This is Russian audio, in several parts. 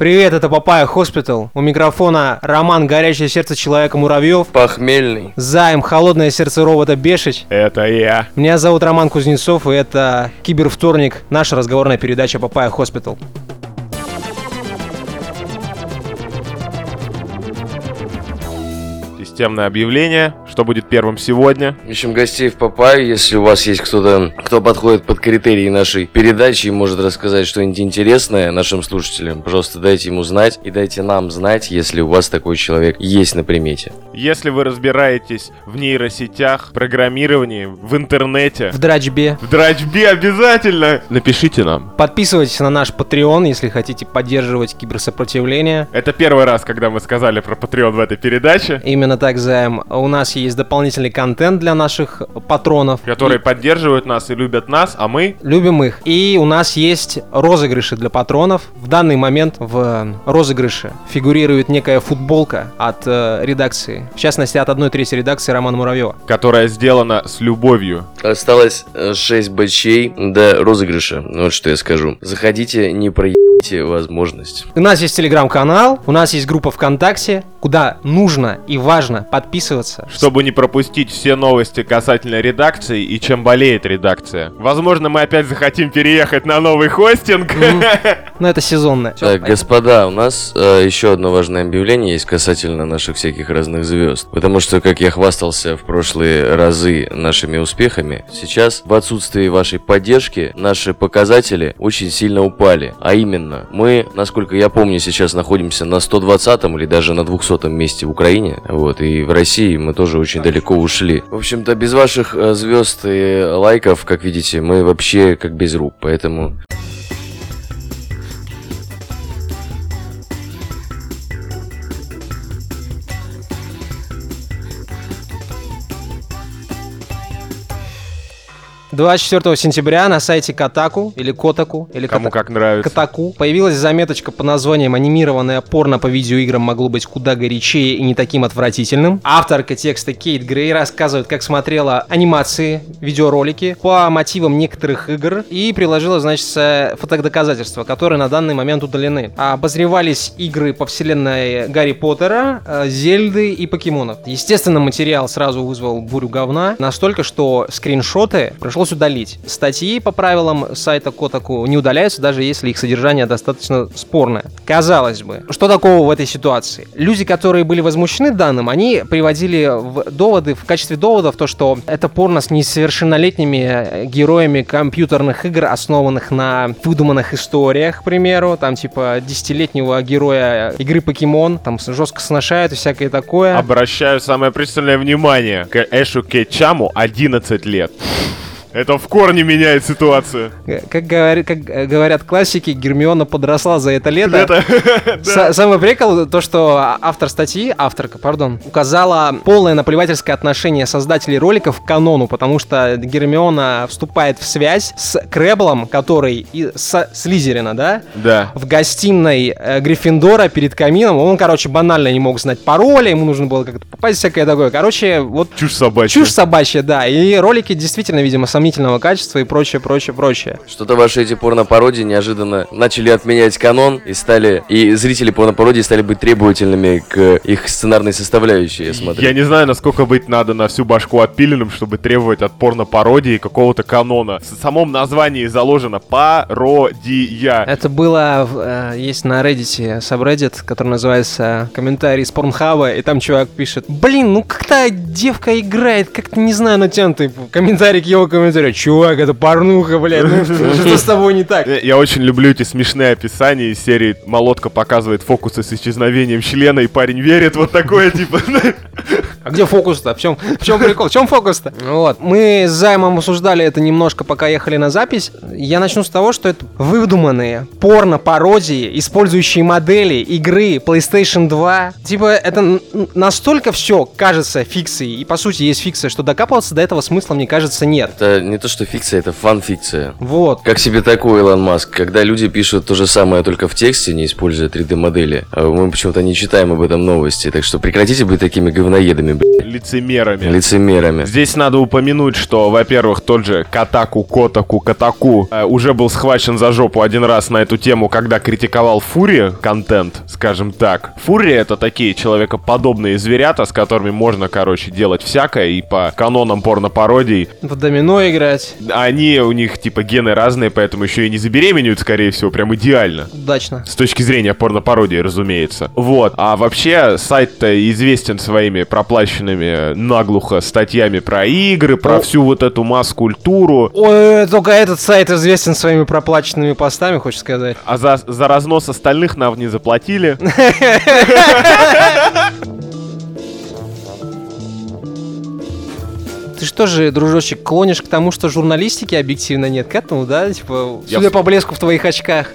Привет, это Папайя Хоспитал. У микрофона Роман Горячее сердце человека Муравьев. Похмельный. Займ Холодное сердце робота Бешич. Это я. Меня зовут Роман Кузнецов, и это Кибервторник, наша разговорная передача Папая Хоспитал. Системное объявление. Что будет первым сегодня? Ищем гостей в Папайю. Если у вас есть кто-то, кто подходит под критерии нашей передачи и может рассказать что-нибудь интересное нашим слушателям, пожалуйста, дайте ему знать и дайте нам знать, если у вас такой человек есть на примете. Если вы разбираетесь в нейросетях, программировании, в интернете, В драчбе. в драчбе обязательно, напишите нам. Подписывайтесь на наш Patreon, если хотите поддерживать киберсопротивление. Это первый раз, когда мы сказали про Patreon в этой передаче, Именно так, Займ. У нас есть дополнительный контент для наших патронов. которые поддерживают нас и любят нас, а мы... Любим их. И у нас есть розыгрыши для патронов. В данный момент в розыгрыше фигурирует некая футболка от э, редакции. В частности, от одной трети редакции Романа Муравьева. которая сделана с любовью. Осталось 6 бачей до розыгрыша. Вот что я скажу. Заходите, не проебите возможность. У нас есть телеграм-канал, у нас есть группа ВКонтакте, куда нужно и важно подписываться. Чтобы не пропустить все новости касательно редакции и чем болеет редакция. Возможно, мы опять захотим переехать на новый хостинг. Но это сезонное. Так, господа, у нас э, еще одно важное объявление есть касательно наших всяких разных звезд. Потому что, как я хвастался в прошлые разы нашими успехами, сейчас в отсутствии вашей поддержки наши показатели очень сильно упали. А именно, мы, насколько я помню, сейчас находимся на 120 или даже на 200 месте в Украине. Вот, и в России мы тоже очень далеко ушли. В общем-то, без ваших э, звезд и лайков, как видите, мы вообще как без рук. Поэтому 24 сентября на сайте Катаку или Котаку или Кому Кота- как нравится. Катаку появилась заметочка под названием «Анимированное порно по видеоиграм могло быть куда горячее и не таким отвратительным». Авторка текста Кейт Грей рассказывает, как смотрела анимации, видеоролики по мотивам некоторых игр и приложила, значит, фотодоказательства, которые на данный момент удалены. Обозревались игры по вселенной Гарри Поттера, э, Зельды и Покемонов. Естественно, материал сразу вызвал бурю говна, настолько, что скриншоты пришлось удалить. Статьи по правилам сайта Котаку не удаляются, даже если их содержание достаточно спорное. Казалось бы, что такого в этой ситуации? Люди, которые были возмущены данным, они приводили в доводы, в качестве доводов то, что это порно с несовершеннолетними э, героями компьютерных игр, основанных на выдуманных историях, к примеру, там типа десятилетнего героя игры Покемон, там жестко сношают и всякое такое. Обращаю самое пристальное внимание к Эшу Кетчаму 11 лет. Это в корне меняет ситуацию. Э, Как, говори- как, э, говорят классики, Гермиона подросла за это лето. Это... Са- Самый прикол то, что автор статьи, авторка, пардон, указала полное наплевательское отношение создателей роликов к канону, потому что Гермиона вступает в связь с Креблом, который и с Слизерина, да? Да. В гостиной э, Гриффиндора перед камином. Он, короче, банально не мог знать пароли, ему нужно было как-то попасть, всякое такое. Короче, вот Чушь собачья. чушь собачья, да. И ролики действительно, видимо, сомнительного качества и прочее, прочее, прочее. Что-то ваши эти порно-пародии неожиданно начали отменять канон и стали... И зрители порно-пародии стали быть требовательными к их сценарной составляющей, я смотрю. Я не знаю, насколько быть надо на всю башку отпиленным, чтобы требовать от порно-пародии какого-то канона. В самом названии заложено пародия. Это было, в- э, есть на Reddit subreddit, который называется «Комментарий с Порнхаба», и там чувак пишет, блин, ну как-то девка играет, как-то, не знаю, натянутый комментарий к его комментарию. Чувак, это порнуха, блядь, ну что с тобой не так? Я очень люблю эти смешные описания из серии «Молотка показывает фокусы с исчезновением члена, и парень верит». Вот такое, типа... А где фокус-то? В чем, в чем прикол? В чем фокус-то? Вот. Мы с Займом обсуждали это немножко, пока ехали на запись. Я начну с того, что это выдуманные порно-пародии, использующие модели игры PlayStation 2. Типа, это настолько все кажется фикцией, и по сути есть фикция, что докапываться до этого смысла, мне кажется, нет. Это это не то, что фикция, это фан-фикция. Вот. Как себе такой Илон Маск, когда люди пишут то же самое только в тексте, не используя 3D-модели, а мы почему-то не читаем об этом новости, так что прекратите быть такими говноедами, блядь, Лицемерами. лицемерами. Здесь надо упомянуть, что, во-первых, тот же Катаку, Котаку, Катаку э, уже был схвачен за жопу один раз на эту тему, когда критиковал Фури контент, скажем так. Фури это такие человекоподобные зверята, с которыми можно, короче, делать всякое, и по канонам порно-пародий В домино играть. они, у них, типа, гены разные, поэтому еще и не забеременеют, скорее всего, прям идеально. Удачно. С точки зрения порно-пародии, разумеется. Вот. А вообще, сайт-то известен своими проплаченными наглухо статьями про игры, про О. всю вот эту масс-культуру. Ой, только этот сайт известен своими проплаченными постами, хочешь сказать. А за, за разнос остальных нам не заплатили. Ты что же, дружочек, клонишь к тому, что журналистики объективно нет? К этому, да? Типа, Я судя в- по блеску в твоих очках.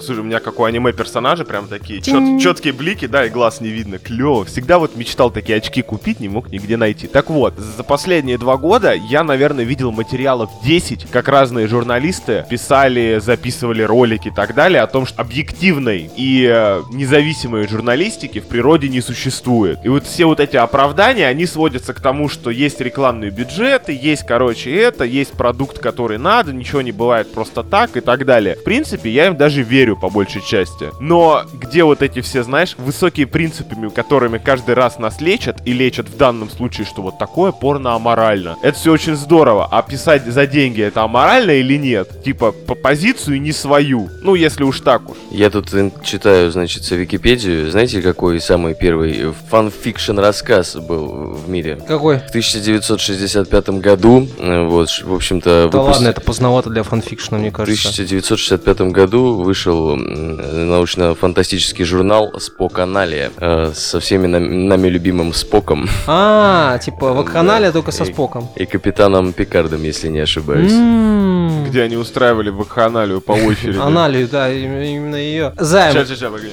Слушай, у меня как у аниме персонажи прям такие четкие блики, да, и глаз не видно. Клево. Всегда вот мечтал такие очки купить, не мог нигде найти. Так вот, за последние два года я, наверное, видел материалов 10, как разные журналисты писали, записывали ролики и так далее о том, что объективной и э, независимой журналистики в природе не существует. И вот все вот эти оправдания, они сводятся к тому, что есть рекламные бюджеты, есть, короче, это, есть продукт, который надо, ничего не бывает просто так и так далее. В принципе, я им даже верю по большей части. Но где вот эти все, знаешь, высокие принципы, которыми каждый раз нас лечат, и лечат в данном случае, что вот такое порно аморально. Это все очень здорово. А писать за деньги это аморально или нет? Типа, по- позицию не свою. Ну, если уж так уж. Я тут читаю, значит, Википедию. Знаете, какой самый первый fan fiction рассказ был в мире? Какой? В 1965 году, э, вот, в общем-то, Да выпус- ладно, это поздновато для фанфикшена, мне кажется. 1965 году вышел научно-фантастический журнал «Спокеналия» э, со всеми нам- нами любимым Споком А, типа, вакханалия только со И- споком. и капитаном Пикардом, если не ошибаюсь. Где они устраивали вакханалию по очереди. Аналию, да, им- именно ее. Займ, сейчас, сейчас, погоди.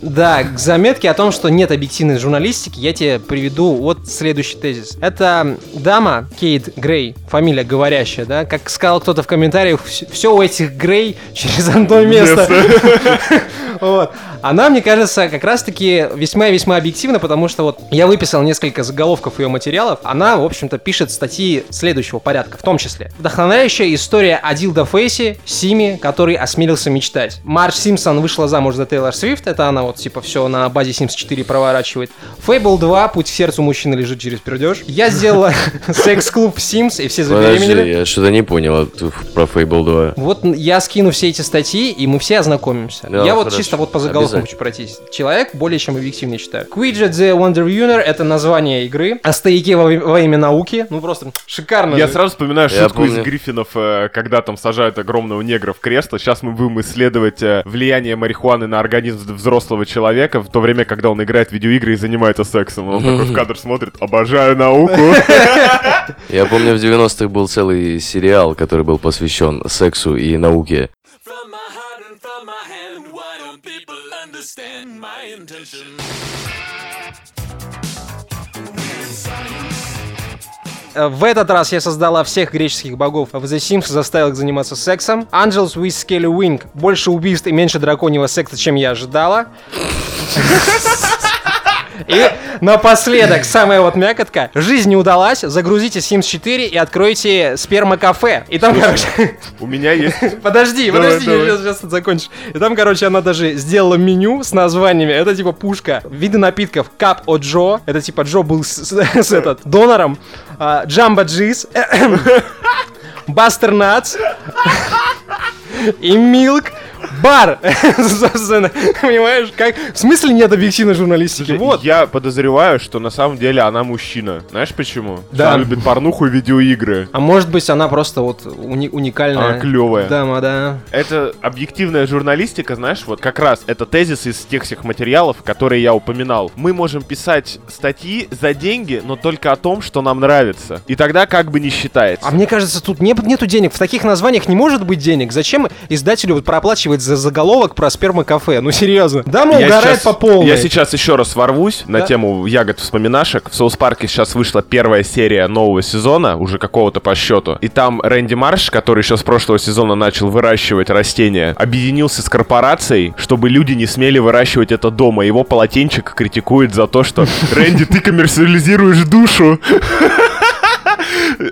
Да, к заметке о том, что нет объективной журналистики, я тебе приведу вот следующий тезис. Это дама Кейт Грей, фамилия говорящая, да, как сказал кто-то в комментариях, все у этих Грей через одно место. Вот. Она, мне кажется, как раз-таки весьма и весьма объективна, потому что вот я выписал несколько заголовков ее материалов. Она, в общем-то, пишет статьи следующего порядка, в том числе. Вдохновляющая история о Дилда Фейси, Симе, который осмелился мечтать. Марш Симпсон вышла замуж за Тейлор Свифт, это она вот типа все на базе Sims 4 проворачивает. Фейбл 2, путь к сердцу мужчины лежит через пердеж. Я сделала секс-клуб в Sims, и все забеременели. Подожди, я что-то не понял про Fable 2. Вот я скину все эти статьи, и мы все ознакомимся. Да, я вот хорошо. Чисто вот по хочу пройтись. Человек более чем объективный считаю. Quidget the Wonder Winner это название игры. О стояке во, во имя науки. Ну просто шикарно. Я сразу вспоминаю Я шутку из. Гриффинов, э, когда там сажают огромного негра в кресло. Сейчас мы будем исследовать э, влияние марихуаны на организм взрослого человека в то время, когда он играет в видеоигры и занимается сексом. Он такой в кадр смотрит, обожаю науку. Я помню, в 90-х был целый сериал, который был посвящен сексу и науке. From my understand my intention? В этот раз я создала всех греческих богов в The Sims, заставил их заниматься сексом. Angels with Scaly Wing. Больше убийств и меньше драконьего секса, чем я ожидала. И напоследок, самая вот мякотка. Жизнь не удалась, загрузите Sims 4 и откройте сперма-кафе. И там, короче... У меня есть... Подожди, подожди, сейчас, закончишь. И там, короче, она даже сделала меню с названиями. Это типа пушка. Виды напитков. Кап от Джо. Это типа Джо был с, этот, донором. А, Джамбо Джиз. Бастер Натс. И Милк. Бар! Понимаешь, как... В смысле нет объективной журналистики? Вот. Я подозреваю, что на самом деле она мужчина. Знаешь почему? Да. Она любит порнуху и видеоигры. А может быть, она просто вот уни- уникальная. Она клевая. Дама, да. Это объективная журналистика, знаешь, вот как раз это тезис из тех всех материалов, которые я упоминал. Мы можем писать статьи за деньги, но только о том, что нам нравится. И тогда как бы не считается. А мне кажется, тут не, нету денег. В таких названиях не может быть денег. Зачем издателю вот проплачивать за заголовок про спермокафе. Ну, серьезно. Дама Я угорает по полной. Я сейчас еще раз ворвусь на Да. тему ягод вспоминашек. В Соус Парке сейчас вышла первая серия нового сезона, уже какого-то по счету. И там Рэнди Марш, который еще с прошлого сезона начал выращивать растения, объединился с корпорацией, чтобы люди не смели выращивать это дома. Его полотенчик критикует за то, что Рэнди, ты коммерциализируешь душу.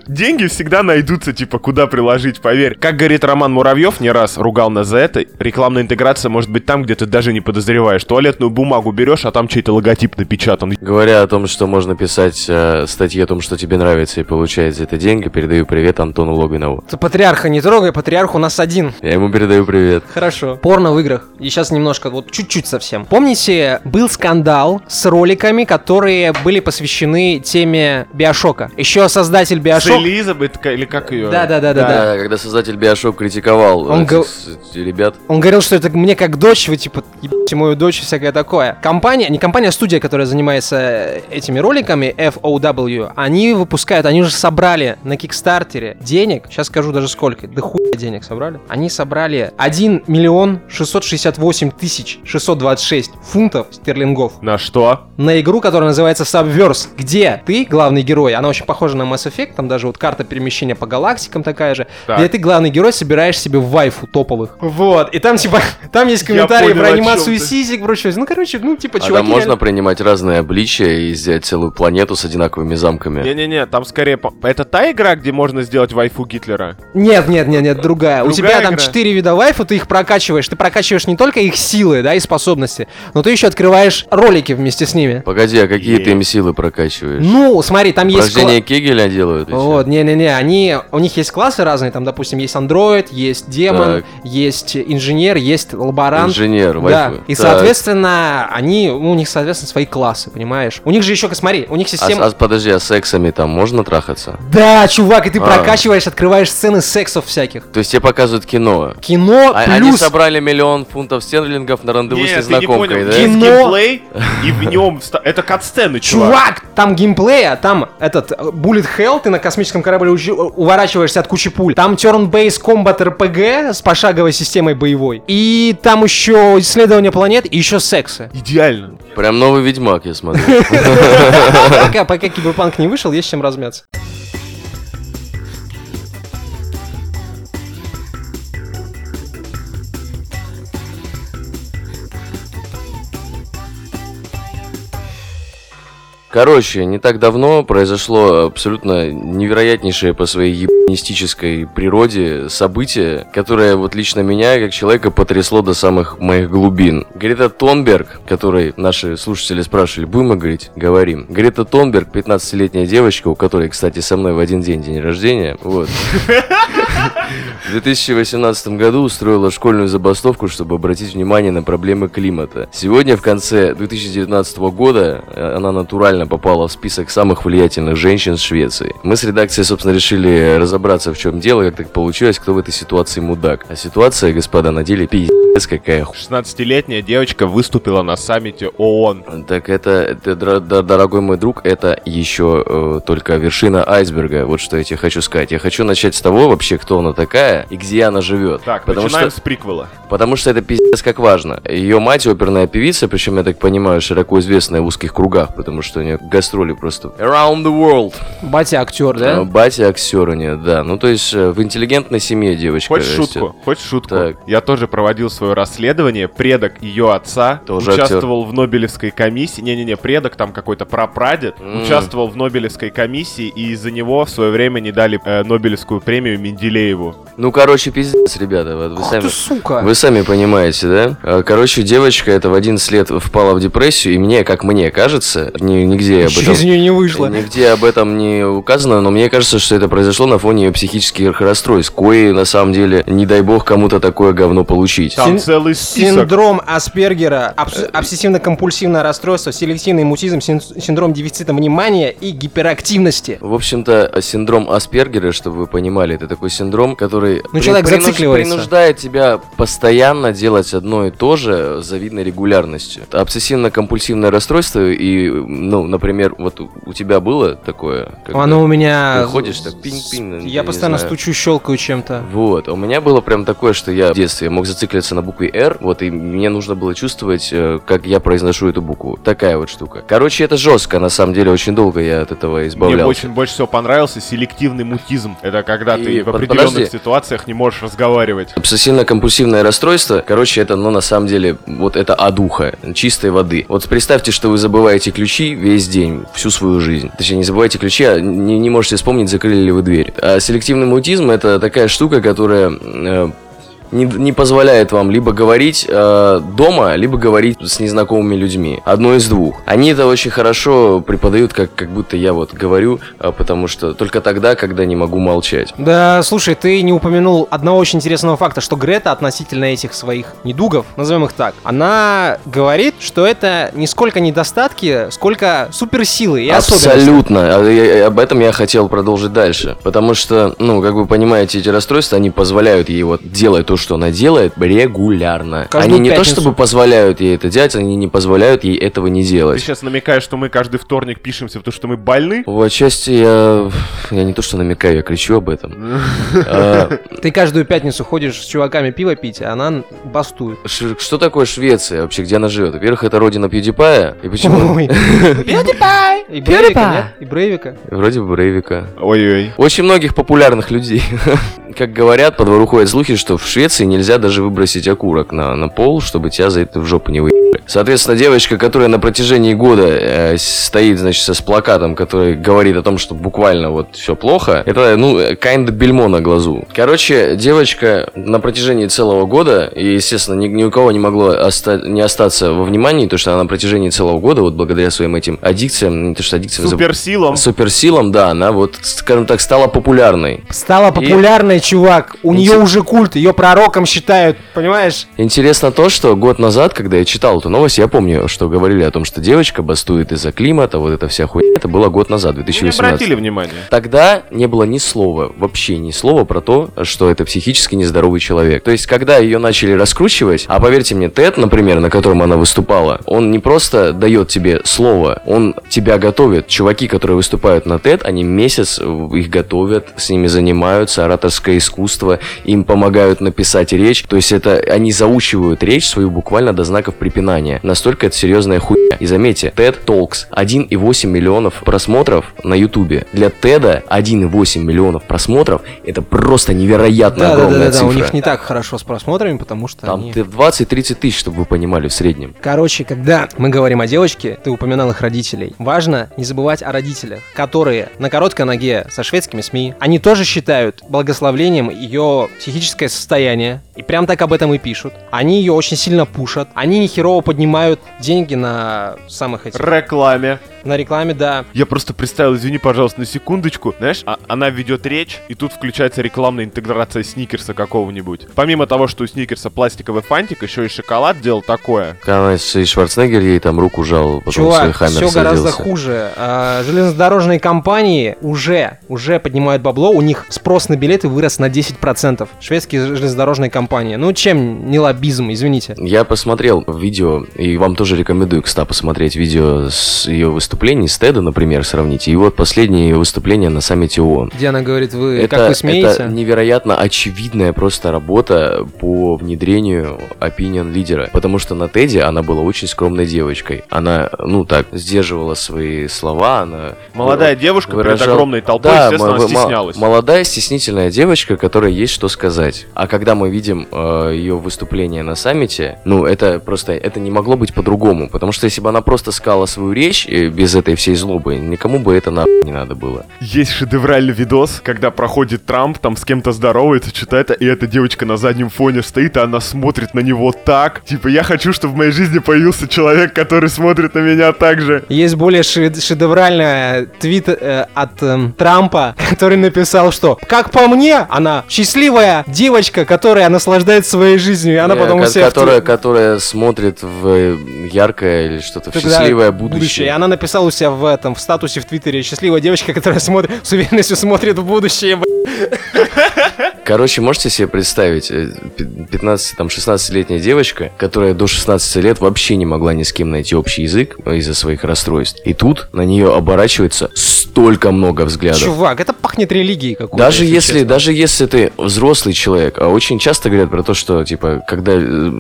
Деньги всегда найдутся, типа, куда приложить, поверь. Как говорит Роман Муравьев, не раз ругал нас за это, рекламная интеграция может быть там, где ты даже не подозреваешь. Туалетную бумагу берешь, а там чей-то логотип напечатан. Говоря о том, что можно писать э, статьи о том, что тебе нравится и получать за это деньги, передаю привет Антону Логинову. Ты патриарха не трогай, патриарх у нас один. Я ему передаю привет. Хорошо. Порно в играх. И сейчас немножко, вот чуть-чуть совсем. Помните, был скандал с роликами, которые были посвящены теме Биошока. Еще создатель С Биошок... Элизабет, или как ее? Да-да-да-да-да. Да, когда создатель Биошок критиковал Он этих с- ребят. Он говорил, что это мне как дочь, вы типа ебите мою дочь и всякое такое. Компания, не компания, а студия, которая занимается э, этими роликами, FOW, они выпускают, они уже собрали на Кикстартере денег, сейчас скажу даже сколько, да хуя денег собрали. Они собрали 1 миллион 668 тысяч 626 фунтов стерлингов На что? на игру, которая называется Subverse, где ты главный герой, она очень похожа на Mass Effect, там даже вот карта перемещения по галактикам такая же, Так. где ты главный герой собираешь себе вайфу топовых. Вот, и там типа, там есть комментарии понял, про анимацию ты. сисек, прочее. Ну, короче, ну, типа, А чуваки... там можно реально- принимать разные обличия и взять целую планету с одинаковыми замками. Не-не-не, там скорее... по- Это та игра, где можно сделать вайфу Гитлера? Нет, нет, нет, нет, другая. У Другая тебя там игра? четыре вида вайфу, ты их прокачиваешь. Ты прокачиваешь не только их силы, да, и способности, но ты еще открываешь ролики вместе с ними. Погоди, а какие ты Е. им силы прокачиваешь? Ну, смотри, там есть... Рождение Кегеля делают? Вот, не-не-не, они, у них есть классы разные, там, допустим, есть андроид, есть демон, Так. есть инженер, есть лаборант. Инженер, Да, и, Так. соответственно, они, у них, соответственно, свои классы, понимаешь? У них же еще, смотри, у них А, система... а подожди, а сексами там можно трахаться? Да, чувак, и ты А. прокачиваешь, открываешь сцены сексов всяких. То есть тебе показывают кино? Кино А- Они плюс... собрали миллион фунтов стерлингов на рандеву Нет, с не незнакомкой, понял. да? Кино. геймплей, и в нем... Это катсцены, чувак. Чувак, там геймплея, там этот э, Bullet Hell, ты на космическом корабле учи- уворачиваешься от кучи пуль. Там Turn-Based Combat RPG с пошаговой системой боевой. И там еще исследование планет и еще сексы. Идеально. Прям новый Ведьмак, я смотрю. Пока, пока Киберпанк не вышел, есть чем размяться. Короче, не так давно произошло абсолютно невероятнейшее по своей ебанистической природе событие, которое вот лично меня, как человека, потрясло до самых моих глубин. Грета Тонберг, которой наши слушатели спрашивали, будем мы говорить? Говорим. Грета Тонберг, 15-летняя девочка, у которой, кстати, со мной в один день день рождения, вот. В 2018 году устроила школьную забастовку, чтобы обратить внимание на проблемы климата. Сегодня, в конце 2019 года, э, она натурально попала в список самых влиятельных женщин Швеции. Мы с редакцией, собственно, решили разобраться, в чем дело, как так получилось, кто в этой ситуации мудак. А ситуация, господа, на деле пиздец какая ху... 16-летняя девочка выступила на саммите ООН. Так это, это, дорогой мой друг, это еще э, только вершина айсберга. Вот что я тебе хочу сказать. Я хочу начать с того вообще, кто она такая и где она живет. Так, потому начинаем что с приквела. Потому что это пиздец как важно. Ее мать оперная певица, причем, я так понимаю, широко известная в узких кругах, потому что у нее гастроли просто around the world. Батя актер, Э, да? Батя актер у нее, да. Ну, то есть, э, в интеллигентной семье девочка Хочешь растет. шутку? Хочешь шутку? Так. Я тоже проводил свое расследование. Предок ее отца Тоже участвовал в Нобелевской комиссии. Не-не-не, предок там какой-то прапрадед М. участвовал в Нобелевской комиссии, и из-за него в свое время не дали э, Нобелевскую премию Менделееву. Ну, короче, пиздец, ребята. Вот вы Ах сами... ты, сука. Вы сами понимаете, да? А, Короче, девочка это в 11 лет впала в депрессию, и мне, как мне кажется, ни- нигде об этом... из нее не вышло. Нигде об этом не указано, но мне кажется, что это произошло на фоне ее психических расстройств, кои, на самом деле, не дай бог кому-то такое говно получить. Там Син- целый список. Синдром Аспергера, абс- обсессивно-компульсивное расстройство, селективный мутизм, син- синдром дефицита внимания и гиперактивности. В общем-то, синдром Аспергера, чтобы вы понимали, это такой синдром, который Ну, человек принуж- зацикливается. принуждает тебя постоянно делать одно и то же с завидной регулярностью. Это Обсессивно-компульсивное расстройство и, ну, Ну, например, вот у тебя было такое? когда Оно у меня... ты ходишь так пинг-пинг, Я не постоянно знаю. стучу, щелкаю чем-то. Вот, а у меня было прям такое, что я в детстве мог зациклиться на букве R, вот, и мне нужно было чувствовать, э, как я произношу эту букву. Такая вот штука. Короче, это жестко, на самом деле, очень долго я от этого Мне избавлялся. очень больше всего понравился селективный мутизм. Это когда И ты в определенных подожди. ситуациях не можешь разговаривать. Обсессивно-компульсивное расстройство, короче, это, ну, на самом деле, вот это адуха, чистой воды. Вот представьте, что вы забываете ключи весь день, всю свою жизнь. Точнее, не забывайте ключи, а не, не можете вспомнить, закрыли ли вы дверь. А селективный мутизм это такая штука, которая э, не, не позволяет вам либо говорить э, дома, либо говорить с незнакомыми людьми. Одно из двух. Они это очень хорошо преподают, как, как будто я вот говорю, э, потому что только тогда, когда не могу молчать. Да, слушай, ты не упомянул одного очень интересного факта, что Грета относительно этих своих недугов, назовем их так, она говорит, что это не сколько недостатки, сколько суперсилы и. Абсолютно. А Об этом я хотел продолжить дальше. Потому что, ну, как вы понимаете, эти расстройства, они позволяют ей вот делать то, что она делает, регулярно. Каждую они не пятницу. то чтобы позволяют ей это делать, они не позволяют ей этого не Ты делать. сейчас намекаешь, что мы каждый вторник пишемся, потому что мы больны? В отчасти я... Я не то что намекаю, я кричу об этом. А, Ты каждую пятницу ходишь с чуваками пиво пить, а она бастует. Что такое Швеция вообще, где она живет? Во-первых, это родина PewDiePie, и почему? Ой. И Брейвика, нет? И Брейвика. Вроде бы Брейвика. Ой-ой. Очень многих популярных людей. Как говорят, по двору ходят слухи, что в Швеции нельзя даже выбросить окурок на, на пол, чтобы тебя за это в жопу не выебали. Соответственно, девочка, которая на протяжении года э, стоит, значит, с плакатом, который говорит о том, что буквально вот все плохо, это, ну, kind бельмо на глазу. Короче, девочка на протяжении целого года, и, естественно, ни, ни у кого не могло оста- не остаться во внимании, то, что она на протяжении целого года, вот благодаря своим этим аддикциям, не то, что аддикциям, заб- Суперсилом. суперсилам, да, она вот, скажем так, стала популярной. Стала популярной, чувак. У Инте- нее уже культ, ее пророком считают, понимаешь? Интересно то, что год назад, когда я читал эту новость, я помню, что говорили о том, что девочка бастует из-за климата, вот эта вся хуйня, это было год назад, Не 2018. обратили внимания. Тогда не было ни слова, вообще ни слова про то, что это психически нездоровый человек. То есть, когда ее начали раскручивать, а поверьте мне, Тед, например, на котором она выступала, он не просто дает тебе слово, он тебя готовит. Чуваки, которые выступают на Тед, они месяц их готовят, с ними занимаются, ораторское искусство, им помогают написать речь. То есть, это они заучивают речь свою буквально до знаков препинания. Настолько это серьезная хуйня. И заметьте, TED Talks 1,8 миллионов просмотров на Ютубе. Для Теда 1,8 миллионов просмотров это просто невероятно Да, да, да, огромная да, да, цифра. у них не так хорошо с просмотрами, потому что Там они... ты в 20-30 тысяч, чтобы вы понимали, в среднем. Короче, когда мы говорим о девочке, ты упоминал их родителей. Важно не забывать о родителях, которые на короткой ноге со шведскими СМИ. Они тоже считают благословлением ее психическое состояние. И прям так об этом и пишут. Они ее очень сильно пушат. Они нехерово поднимают деньги на самых этих... Рекламе. На рекламе, да. Я просто представил, извини, пожалуйста, на секундочку. Знаешь, а- она ведет речь, и тут включается рекламная интеграция сникерса какого-нибудь. Помимо того, что у сникерса пластиковый фантик, еще и шоколад делал такое. Когда и Шварценеггер ей там руку жал, потом свой Чувак, хаммер все гораздо садился. хуже. А, железнодорожные компании уже, уже поднимают бабло, у них спрос на билеты вырос на 10%. Шведские железнодорожные компании. Ну, чем не лоббизм, извините. Я посмотрел видео, и вам тоже рекомендую, кстати, посмотреть видео с ее выступлений, с Теда, например, сравните. И вот последнее ее выступление на саммите ООН. Где она говорит, вы Это, как вы смеете? это невероятно очевидная просто работа по внедрению opinion лидера. Потому что на Теде она была очень скромной девочкой. Она, ну так, сдерживала свои слова, она... Молодая девушка перед выражала- огромной толпой, Да, естественно, мо- стеснялась. Молодая, стеснительная девочка, которая есть что сказать. А когда мы видим э, ее выступление на саммите, ну, это просто, это не могло быть по-другому. Потому что если бы она просто сказала свою речь э, без этой всей злобы, никому бы это нахуй не надо было. Есть шедевральный видос, когда проходит Трамп, там с кем-то здоровается, это, и эта девочка на заднем фоне стоит, и она смотрит на него так. Типа, я хочу, чтобы в моей жизни появился человек, который смотрит на меня так же. Есть более шед- шедевральная твит э, от эм, Трампа, который написал, что «Как по мне, она счастливая девочка, которая наслаждается своей жизнью». И она Э, потом у ко- себя в которая, твит- которая смотрит в э, яркое или что-то в счастливое И будущее. она написала у себя в этом, в статусе в Твиттере «Счастливая девочка, которая смотрит, с уверенностью смотрит в будущее». Б***ь». Короче, можете себе представить, э, пи- 15, там, 16-летняя девочка, которая до 16 лет вообще не могла ни с кем найти общий язык из-за своих расстройств. И тут на нее оборачивается столько много взглядов. Чувак, это пахнет религией какой-то. Даже если, честно. даже если ты взрослый человек, а очень часто говорят про то, что, типа, когда э,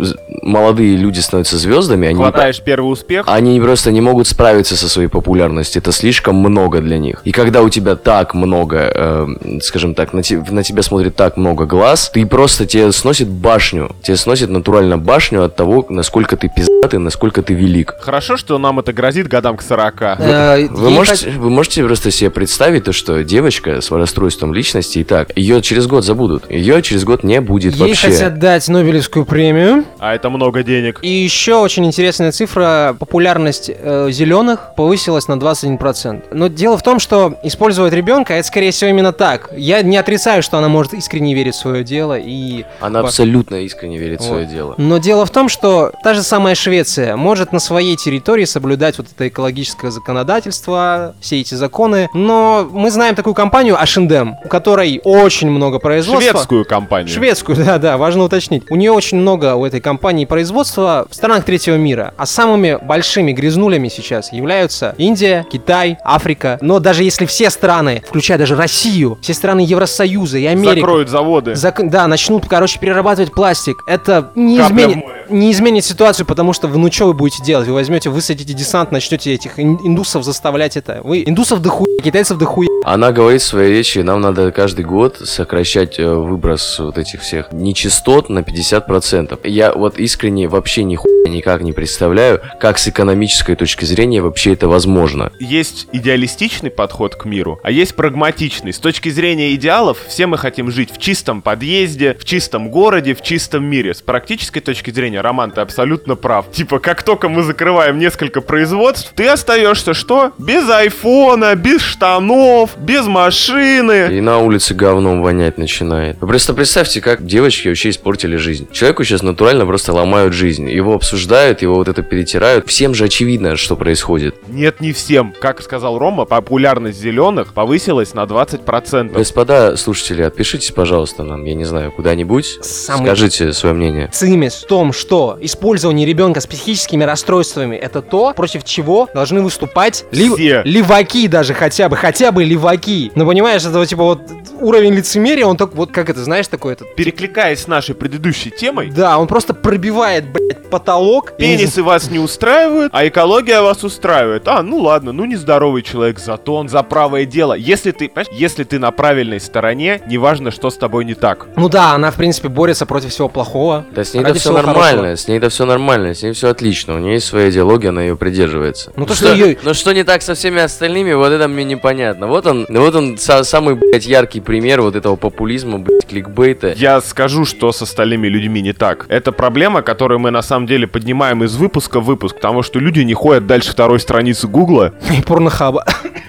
молодые люди становятся звездами, они, Хватаешь первый успех, они просто не могут справиться со своей популярностью. Это слишком много для них. И когда у тебя так много, э, скажем так, на, те- на тебя смотрит так много глаз, ты просто тебе сносит башню. Тебе сносит натурально башню от того, насколько ты пиздатый, насколько ты велик. хорошо, что нам это грозит годам к 40. Э, Вы можете, вы можете просто себе представить то, что девочка с расстройством личности и так, ее через год забудут. Ее через год не будет Ей вообще. хотят дать Нобелевскую премию. А это много денег. И еще очень интересная цифра. Популярность зеленых повысилась на 21%. Но дело в том, что использовать ребенка, это скорее всего именно так. Я не отрицаю, что она может искренне верить в свое дело и... Она абсолютно искренне верит в свое Вот. дело. Но дело в том, что та же самая Швеция может на своей территории соблюдать вот это экологическое законодательство, все эти законы. Но мы знаем такую компанию H&M, у которой очень много производства. Шведскую компанию. Шведскую, да, да, важно уточнить. У нее очень много у этой компании производства в странах третьего мира. А самыми большими грязнулями сейчас являются Индия, Китай, Африка. Но даже если все страны, включая даже Россию, все страны Евросоюза и Америка, Закроют заводы. зак- да, начнут, короче, перерабатывать пластик, это не, Капля изменит, не изменит ситуацию, потому что вы, ну что вы будете делать? Вы возьмете, высадите десант, начнете этих ин- индусов заставлять это. Вы индусов дохуя, китайцев дохуя. Она говорит в своей речи, нам надо каждый год сокращать э, выброс вот этих всех нечистот на 50%. Я вот искренне вообще нихуя никак не представляю, как с экономической точки зрения вообще это возможно. Есть идеалистичный подход к миру, а есть прагматичный. С точки зрения идеалов, все мы хотим жить в чистом подъезде, в чистом городе, в чистом мире. С практической точки зрения, Роман, ты абсолютно прав. Типа, как только мы закрываем несколько производств, ты остаешься что? Без айфона, без штанов, без машины. И на улице говном вонять начинает. Вы просто представьте, как девочки вообще испортили жизнь. Человеку сейчас натурально просто ломают жизнь. Его обсуждают, его вот это перетирают. Всем же очевидно, что происходит. Нет, не всем. Как сказал Рома, популярность зеленых повысилась на 20%. Господа слушатели, отпишитесь, пожалуйста, нам, я не знаю, куда-нибудь. Самый- Скажите свое мнение. цимис в том, что использование ребенка с психическими расстройствами это то, против чего должны выступать ли- Все. леваки даже хотя бы, хотя бы леваки. Ну понимаешь, это вот типа вот уровень лицемерия, он так вот как это, знаешь, такой этот. Перекликаясь с нашей предыдущей темой, Да, он просто пробивает, блядь, потолок. Пенисы вас не устраивают, а экология вас устраивает. А, ну ладно, ну нездоровый человек, зато он за правое дело. Если ты, понимаешь, если ты на правильной стороне, неважно, что с тобой не так. Ну да, она, в принципе, борется против всего плохого. Да с ней-то ради все нормально, хорошего. с ней-то все нормально, с ней все отлично. У нее есть своя идеология, она ее придерживается. Ну то, что что, её- ну что не так со всеми остальными, вот это мне непонятно. Вот он, вот он са- самый, блядь, яркий пример вот этого популизма, блядь, кликбейта. Я скажу, что с остальными людьми не так. Это проблема, которую мы на самом деле поднимаем из выпуска в выпуск, потому что люди не ходят дальше второй страницы Гугла. И порнохаба.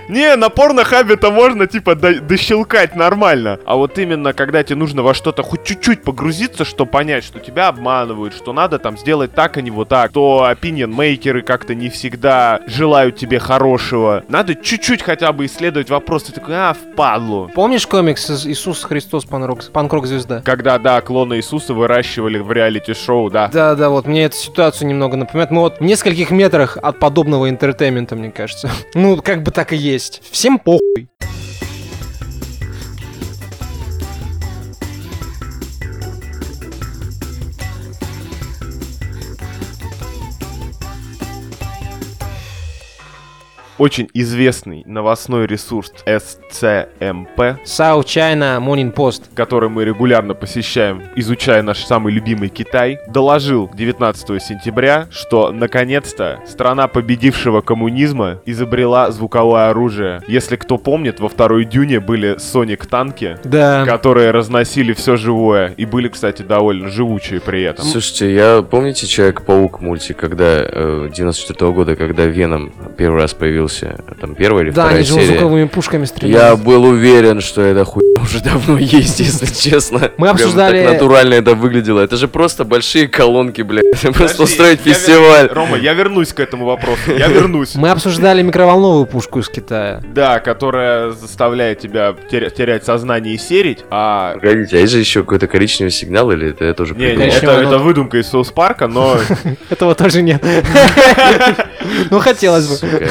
Не, на порнохабе-то можно, типа, до- дощелкать нормально. А вот именно, когда тебе нужно во что-то хоть чуть-чуть погрузиться, чтобы понять, что тебя обманывают, что надо там сделать так, а не вот так, то opinion-мейкеры как-то не всегда желают тебе хорошего. Надо чуть-чуть хотя бы исследовать вопрос. Ты такой, а, впадлу. Помнишь комикс «Ис- Иисус Христос панк-рок панк-рок-звезда? Когда, да, клона Иисуса выращивали в реалити-шоу, да. Да, да, вот мне эту ситуацию немного напоминает. Мы вот в нескольких метрах от подобного entertainment'а, мне кажется. Ну, как бы так и есть. Всем похуй. Очень известный новостной ресурс SCMP, South China Morning Post. который мы регулярно посещаем, изучая наш самый любимый Китай, доложил 19 сентября, что наконец-то страна победившего коммунизма изобрела звуковое оружие. Если кто помнит, во второй дюне были sonic танки, Да. которые разносили все живое и были, кстати, довольно живучие при этом. Слушайте, я помните Человек-паук мультик, когда э, 94 года, когда Веном первый раз появился появился, там первая или Да, вторая они же серия. звуковыми пушками Я стреляют. был уверен, что это хуй уже давно есть, если честно. Мы Прям обсуждали- так натурально это выглядело. Это же просто большие колонки, блядь. Это Просто устроить я вер- фестиваль. Рома, я вернусь к этому вопросу. Я вернусь. Мы обсуждали микроволновую пушку из Китая. Да, которая заставляет тебя теря- терять сознание и серить, а... Погодите, а есть же еще какой-то коричневый сигнал, или это я тоже Не, не, это, это выдумка из Соус Парка, но Этого тоже нет. Ну, хотелось бы. Сука,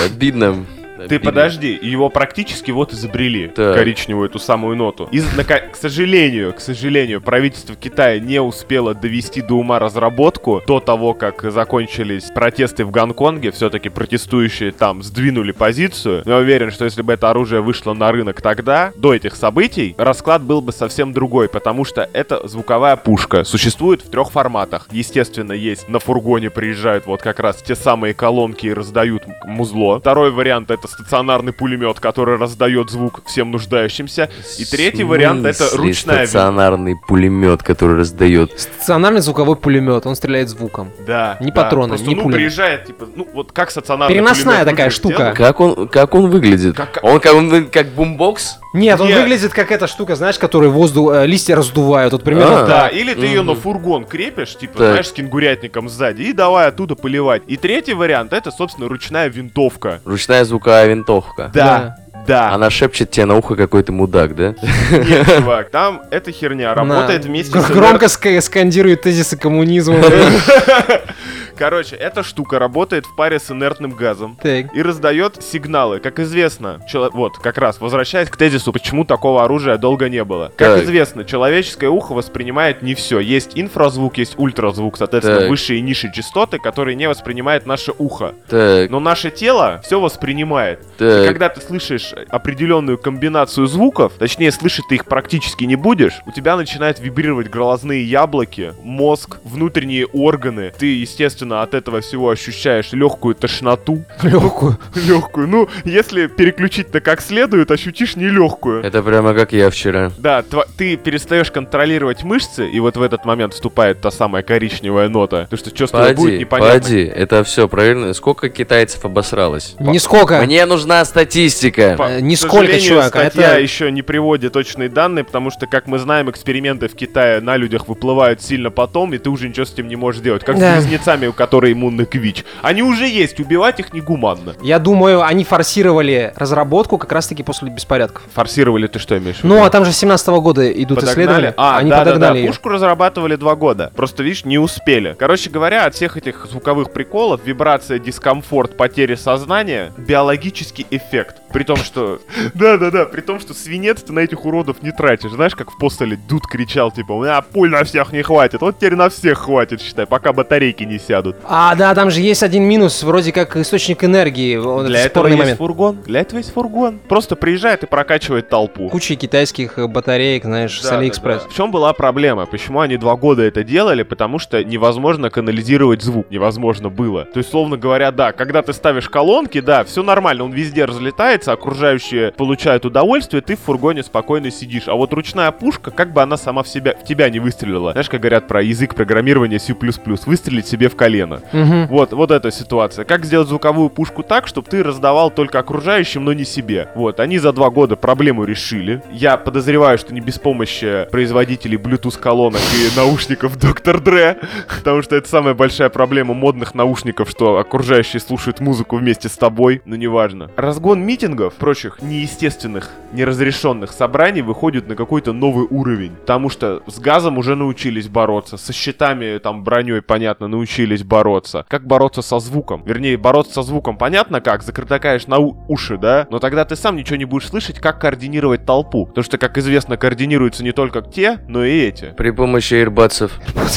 обидно. Ты подожди, его практически вот изобрели, Так. коричневую эту самую ноту. И, к сожалению, к сожалению, правительство Китая не успело довести до ума разработку до того, как закончились протесты в Гонконге. Все-таки протестующие там сдвинули позицию. Я уверен, что если бы это оружие вышло на рынок тогда, до этих событий, расклад был бы совсем другой, потому что это звуковая пушка. Существует в трех форматах. Естественно, есть на фургоне приезжают вот как раз те самые колонки и раздают музло. Второй вариант это стационарный пулемет, который раздает звук всем нуждающимся. И третий вариант это ручная вин- стационарный пулемет, который раздает. Стационарный звуковой пулемет, он стреляет звуком. Да. Не да. патроны, Просто, не ну, пулями. приезжает, типа, ну, вот как стационарный Переносная пулемет такая штука. сделать. Как он, как он выглядит? Как- Он как, он как бумбокс? Нет, он Нет. выглядит как эта штука, знаешь, которая воздух, э, листья раздувают. Вот примерно А. Да, или ты ее Мгм. на фургон крепишь, типа, Так. знаешь, с кенгурятником сзади, и давай оттуда поливать. И третий вариант это, собственно, ручная винтовка. Ручная звуковая винтовка. Да, да. Она шепчет тебе на ухо какой-то мудак, да? Нет, чувак, там эта херня работает вместе с... Громко ска- скандирует тезисы коммунизма. Короче, эта штука работает в паре с инертным газом. Так. И раздает сигналы. Как известно, чело- вот, как раз, возвращаясь к тезису, почему такого оружия долго не было. Как Так. известно, человеческое ухо воспринимает не все. Есть инфразвук, есть ультразвук, соответственно, Так. высшие и низшие частоты, которые не воспринимает наше ухо. Так, Но наше тело все воспринимает. И так. когда ты слышишь определенную комбинацию звуков, точнее, слышать ты их практически не будешь, у тебя начинают вибрировать глазные яблоки, мозг, внутренние органы. Ты, естественно, от этого всего ощущаешь легкую тошноту. Легкую. Легкую. Ну, если переключить-то как следует, ощутишь нелегкую. Это прямо как я вчера. Да, ты перестаешь контролировать мышцы, и вот в этот момент вступает та самая коричневая нота. То, что чувство будет непонятно. погоди, это все правильно. Сколько китайцев обосралось? Нисколько. Мне нужна статистика. По- Э, нисколько, чувак, статья это- еще не приводит точные данные, потому что, как мы знаем, эксперименты в Китае на людях выплывают сильно потом, и ты уже ничего с этим не можешь делать. Как Да. с близнецами, у которых иммунный к ВИЧ. Они уже есть, убивать их негуманно. Я думаю, они форсировали разработку как раз-таки после беспорядков. Форсировали ты что имеешь в виду? Ну, а там же с 17 года идут Подогнали? исследования. А, они да, да, да, подогнали её. пушку разрабатывали два года. Просто, видишь, не успели. Короче говоря, от всех этих звуковых приколов, вибрация, дискомфорт, потеря сознания, биологический эффект. При том, что... Да-да-да, при том, что свинец ты на этих уродов не тратишь. Знаешь, как в постеле Дуд кричал, типа, у меня пуль на всех не хватит. Вот теперь на всех хватит, считай, пока батарейки не сядут. А, да, там же есть один минус, вроде как источник энергии. Он- Для это этого есть момент. фургон. Для этого есть фургон. Просто приезжает и прокачивает толпу. Куча китайских э, батареек, знаешь, с Да, Алиэкспресс. да, да. В чем была проблема? Почему они два года это делали? Потому что невозможно канализировать звук. Невозможно было. То есть, словно говоря, да, когда ты ставишь колонки, да, все нормально, он везде разлетается, окружающие получают удовольствие, ты в фургоне спокойно сидишь. А вот ручная пушка, как бы она сама в себя, в тебя не выстрелила. Знаешь, как говорят про язык программирования C++, выстрелить себе в колено. Мгм. Вот, вот эта ситуация. Как сделать звуковую пушку так, чтобы ты раздавал только окружающим, но не себе? Вот, они за два года проблему решили. Я подозреваю, что не без помощи производителей Bluetooth колонок и наушников Dr. Dre, потому что это самая большая проблема модных наушников, что окружающие слушают музыку вместе с тобой, но неважно. Разгон митингов, прочих неестественных, неразрешенных собраний выходит на какой-то новый уровень, потому что с газом уже научились бороться, со щитами, там, броней, понятно, научились бороться. Как бороться со звуком? Вернее, бороться со звуком понятно как, закрытакаешь на у- уши, да? Но тогда ты сам ничего не будешь слышать, как координировать толпу. Потому что, как известно, координируются не только те, но и эти. При помощи AirBuds'ов.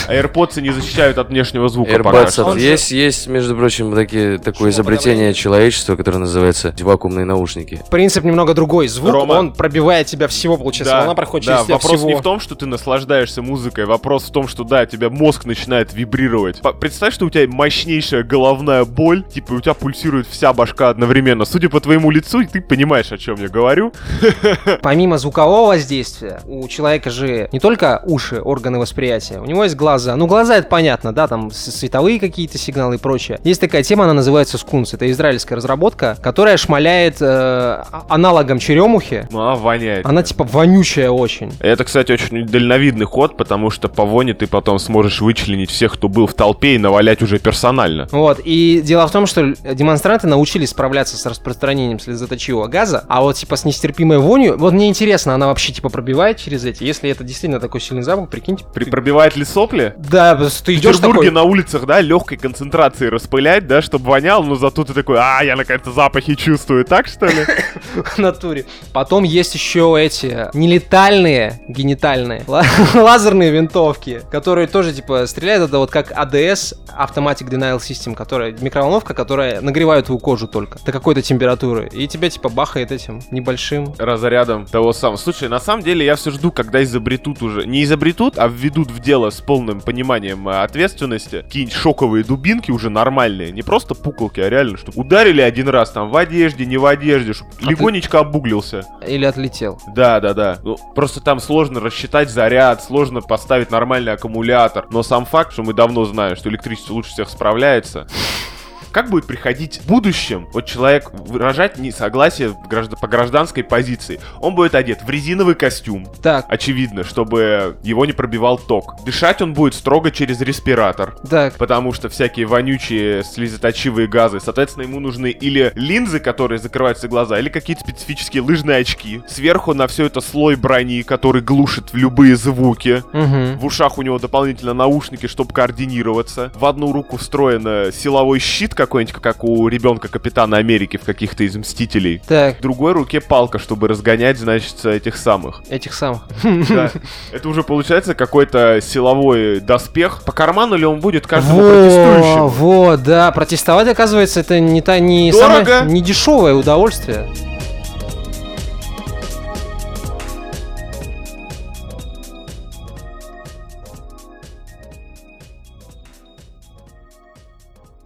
А AirPods не защищают от внешнего звука. AirBuds'ов. Есть, есть, между прочим, такие, такое изобретение человечества, которое называется вакуумные наушники. Принцип немного другой. Звук, Рома. он пробивает тебя всего, получается. Волна проходит да, через тебя вопрос всего. не в том, что ты наслаждаешься музыкой, вопрос в том, что да, тебя мозг начинает вибрировать. По- Представь, что у тебя мощнейшая головная боль, типа у тебя пульсирует вся башка одновременно. Судя по твоему лицу, ты понимаешь, о чем я говорю. Помимо звукового воздействия, у человека же не только уши, органы восприятия, у него есть глаза. Ну, глаза это понятно, да, там световые какие-то сигналы и прочее. Есть такая тема, она называется скунс. Это израильская разработка, которая шмаляет э, а- аналогом черемухи. Ну, а воняет. Она типа вонючая очень. Это, кстати, очень дальновидный ход, потому что по воне ты потом сможешь вычленить всех, кто был в толпе, и навалять уже персонально. Вот, и дело в том, что демонстранты научились справляться с распространением слезоточивого газа, а вот типа с нестерпимой вонью, вот мне интересно, она вообще типа пробивает через эти, если это действительно такой сильный запах, прикиньте. При- пробивает ли сопли? Да, ты В идешь Петербурге такой, на улицах, да, легкой концентрации распылять, да, чтобы вонял, но зато ты такой, а, я наконец-то запахи чувствую, так что ли? в натуре. Потом есть еще эти нелетальные, генитальные, ла- лазерные винтовки, которые тоже типа стреляют, это вот как ADS, Automatic Denial System, которая микроволновка, которая нагревает твою кожу только до какой-то температуры, и тебя типа бахает этим небольшим Разрядом того самого. Слушай, на самом деле я все жду, когда изобретут уже, не изобретут, а введут в дело с полным пониманием э, ответственности какие-нибудь шоковые дубинки уже нормальные, не просто пуколки, а реально, чтобы ударили один раз там в одежде, не в одежде, чтобы ты- легонечко обуглился. или отлетел. Да, да, да. Ну, просто там сложно рассчитать заряд, сложно поставить нормальный аккумулятор. Но сам факт, что мы давно знаем, что электричество лучше всех справляется. Как будет приходить в будущем вот человек выражать несогласие по гражданской позиции? Он будет одет в резиновый костюм, Так, очевидно, чтобы его не пробивал ток. Дышать он будет строго через респиратор. так. Потому что всякие вонючие слезоточивые газы, соответственно, ему нужны или линзы, которые закрывают все глаза, или какие-то специфические лыжные очки. Сверху на все это слой брони, который глушит любые звуки. Угу. В ушах у него дополнительно наушники, чтобы координироваться. В одну руку встроен силовой щит какой-нибудь, как у ребенка Капитана Америки в каких-то из Мстителей. Так, В другой руке палка, чтобы разгонять, значит, этих самых. этих самых. Да. Это уже получается какой-то силовой доспех. По карману ли он будет каждому Во, протестующему? вот, да, протестовать, оказывается, это не та не Дорого. самое не дешевое удовольствие.